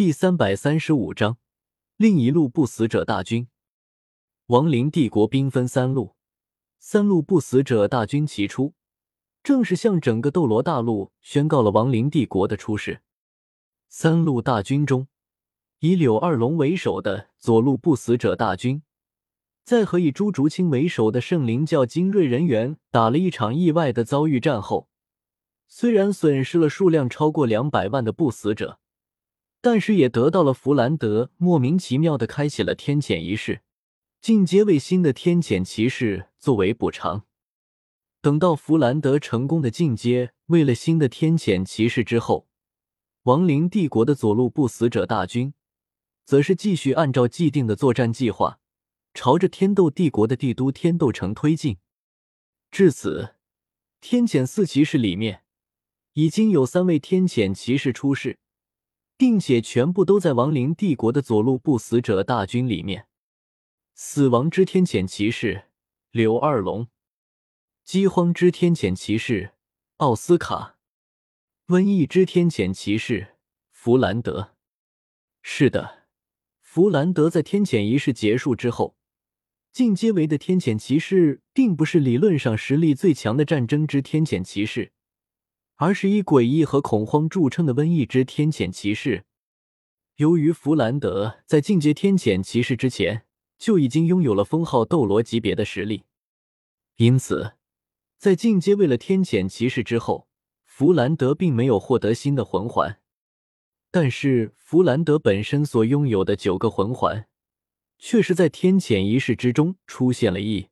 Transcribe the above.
第三百三十五章，另一路不死者大军。亡灵帝国兵分三路，三路不死者大军齐出，正是向整个斗罗大陆宣告了亡灵帝国的出世。三路大军中，以柳二龙为首的左路不死者大军，在和以朱竹清为首的圣灵教精锐人员打了一场意外的遭遇战后，虽然损失了数量超过两百万的不死者。但是也得到了弗兰德莫名其妙的开启了天谴仪式，进阶为新的天谴骑士作为补偿。等到弗兰德成功的进阶为了新的天谴骑士之后，亡灵帝国的左路不死者大军，则是继续按照既定的作战计划，朝着天斗帝国的帝都天斗城推进。至此，天谴四骑士里面已经有三位天谴骑士出世。并且全部都在亡灵帝国的左路不死者大军里面。死亡之天谴骑士刘二龙，饥荒之天谴骑士奥斯卡，瘟疫之天谴骑士弗兰德。是的，弗兰德在天谴仪式结束之后，进阶为的天谴骑士，并不是理论上实力最强的战争之天谴骑士。而是以诡异和恐慌著称的瘟疫之天谴骑士。由于弗兰德在进阶天谴骑士之前就已经拥有了封号斗罗级别的实力，因此在进阶为了天谴骑士之后，弗兰德并没有获得新的魂环。但是弗兰德本身所拥有的九个魂环，却是在天谴仪式之中出现了异。